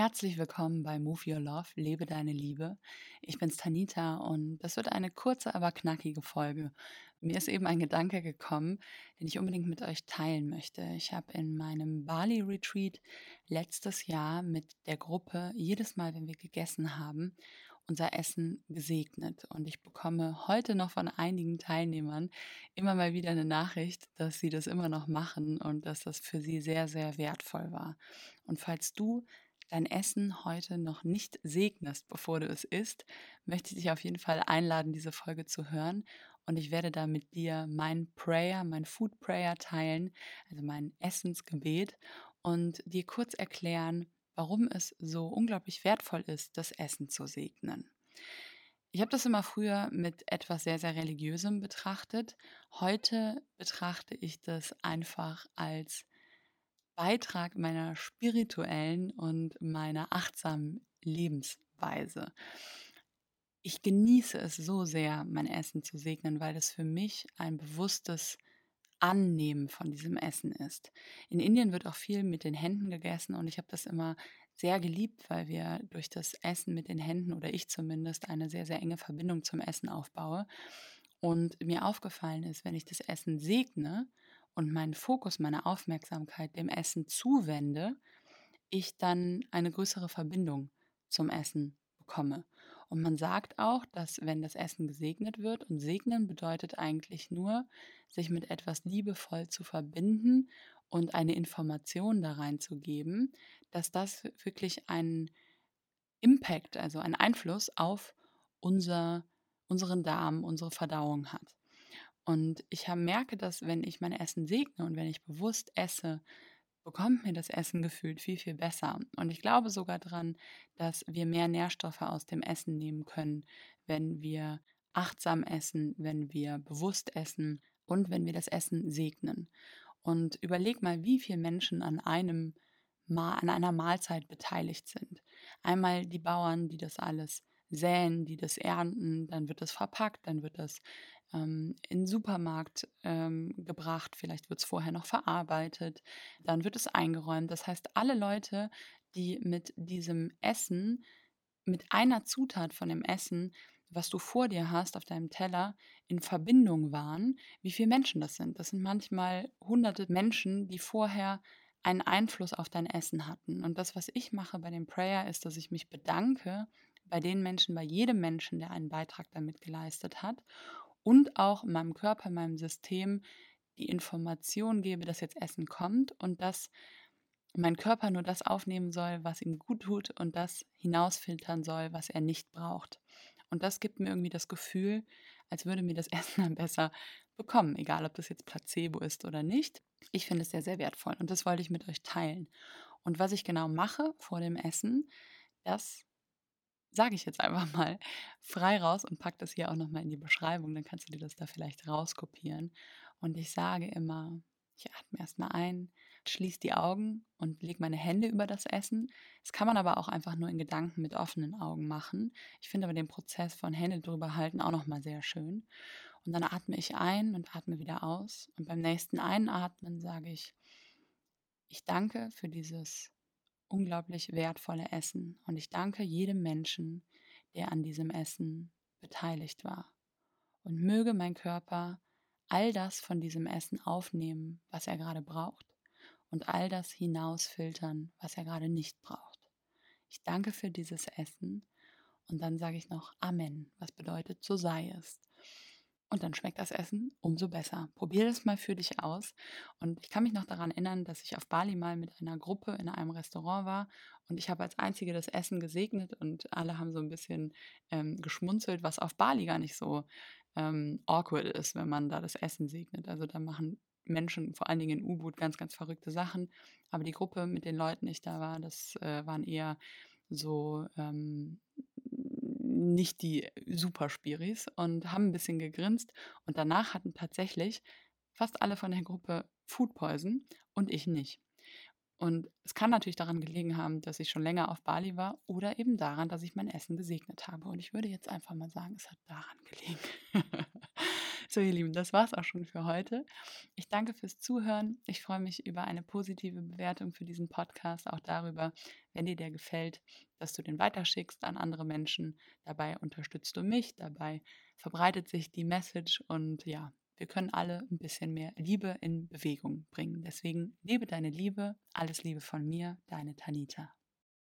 Herzlich willkommen bei Move Your Love, lebe deine Liebe. Ich bin's Tanita und das wird eine kurze, aber knackige Folge. Mir ist eben ein Gedanke gekommen, den ich unbedingt mit euch teilen möchte. Ich habe in meinem Bali Retreat letztes Jahr mit der Gruppe jedes Mal, wenn wir gegessen haben, unser Essen gesegnet. Und ich bekomme heute noch von einigen Teilnehmern immer mal wieder eine Nachricht, dass sie das immer noch machen und dass das für sie sehr, sehr wertvoll war. Und falls du dein Essen heute noch nicht segnest, bevor du es isst, möchte ich dich auf jeden Fall einladen, diese Folge zu hören. Und ich werde da mit dir mein Prayer, mein Food Prayer teilen, also mein Essensgebet und dir kurz erklären, warum es so unglaublich wertvoll ist, das Essen zu segnen. Ich habe das immer früher mit etwas sehr, sehr Religiösem betrachtet. Heute betrachte ich das einfach als Beitrag meiner spirituellen und meiner achtsamen Lebensweise. Ich genieße es so sehr, mein Essen zu segnen, weil es für mich ein bewusstes Annehmen von diesem Essen ist. In Indien wird auch viel mit den Händen gegessen und ich habe das immer sehr geliebt, weil wir durch das Essen mit den Händen oder ich zumindest eine sehr, sehr enge Verbindung zum Essen aufbaue. Und mir aufgefallen ist, wenn ich das Essen segne, und meinen Fokus, meine Aufmerksamkeit dem Essen zuwende, ich dann eine größere Verbindung zum Essen bekomme. Und man sagt auch, dass wenn das Essen gesegnet wird, und segnen bedeutet eigentlich nur, sich mit etwas liebevoll zu verbinden und eine Information da reinzugeben, dass das wirklich einen Impact, also einen Einfluss auf unser, unseren Darm, unsere Verdauung hat. Und ich merke, dass wenn ich mein Essen segne und wenn ich bewusst esse, bekommt mir das Essen gefühlt viel, viel besser. Und ich glaube sogar daran, dass wir mehr Nährstoffe aus dem Essen nehmen können, wenn wir achtsam essen, wenn wir bewusst essen und wenn wir das Essen segnen. Und überleg mal, wie viele Menschen an einem an einer Mahlzeit beteiligt sind. Einmal die Bauern, die das alles säen, die das ernten, dann wird das verpackt, dann wird das ähm, in den Supermarkt ähm, gebracht, vielleicht wird es vorher noch verarbeitet, dann wird es eingeräumt. Das heißt, alle Leute, die mit diesem Essen, mit einer Zutat von dem Essen, was du vor dir hast auf deinem Teller, in Verbindung waren, wie viele Menschen das sind. Das sind manchmal hunderte Menschen, die vorher einen Einfluss auf dein Essen hatten. Und das, was ich mache bei dem Prayer, ist, dass ich mich bedanke bei den Menschen, bei jedem Menschen, der einen Beitrag damit geleistet hat und auch meinem Körper, meinem System die Information gebe, dass jetzt Essen kommt und dass mein Körper nur das aufnehmen soll, was ihm gut tut und das hinausfiltern soll, was er nicht braucht. Und das gibt mir irgendwie das Gefühl, als würde mir das Essen dann besser bekommen, egal ob das jetzt Placebo ist oder nicht. Ich finde es sehr, sehr wertvoll und das wollte ich mit euch teilen. Und was ich genau mache vor dem Essen, das sage ich jetzt einfach mal frei raus und pack das hier auch nochmal in die Beschreibung, dann kannst du dir das da vielleicht rauskopieren. Und ich sage immer, ich atme erstmal ein, schließe die Augen und lege meine Hände über das Essen. Das kann man aber auch einfach nur in Gedanken mit offenen Augen machen. Ich finde aber den Prozess von Hände drüber halten auch nochmal sehr schön. Und dann atme ich ein und atme wieder aus. Und beim nächsten Einatmen sage ich, ich danke für dieses unglaublich wertvolle Essen. Und ich danke jedem Menschen, der an diesem Essen beteiligt war. Und möge mein Körper all das von diesem Essen aufnehmen, was er gerade braucht, und all das hinausfiltern, was er gerade nicht braucht. Ich danke für dieses Essen und dann sage ich noch Amen, was bedeutet, so sei es. Und dann schmeckt das Essen umso besser. Probier das mal für dich aus. Und ich kann mich noch daran erinnern, dass ich auf Bali mal mit einer Gruppe in einem Restaurant war und ich habe als Einzige das Essen gesegnet und alle haben so ein bisschen ähm, geschmunzelt, was auf Bali gar nicht so ähm, awkward ist, wenn man da das Essen segnet. Also da machen Menschen, vor allen Dingen in U-Boot, ganz, ganz verrückte Sachen. Aber die Gruppe mit den Leuten, die ich da war, das äh, waren eher so ähm, nicht die Superspiris und haben ein bisschen gegrinst. Und danach hatten tatsächlich fast alle von der Gruppe Food Poison und ich nicht. Und es kann natürlich daran gelegen haben, dass ich schon länger auf Bali war oder eben daran, dass ich mein Essen gesegnet habe. Und ich würde jetzt einfach mal sagen, es hat daran gelegen. So, ihr Lieben, das war's auch schon für heute. Ich danke fürs Zuhören. Ich freue mich über eine positive Bewertung für diesen Podcast, auch darüber, wenn dir der gefällt, dass du den weiterschickst an andere Menschen. Dabei unterstützt du mich, dabei verbreitet sich die Message und ja, wir können alle ein bisschen mehr Liebe in Bewegung bringen. Deswegen lebe deine Liebe. Alles Liebe von mir, deine Tanita.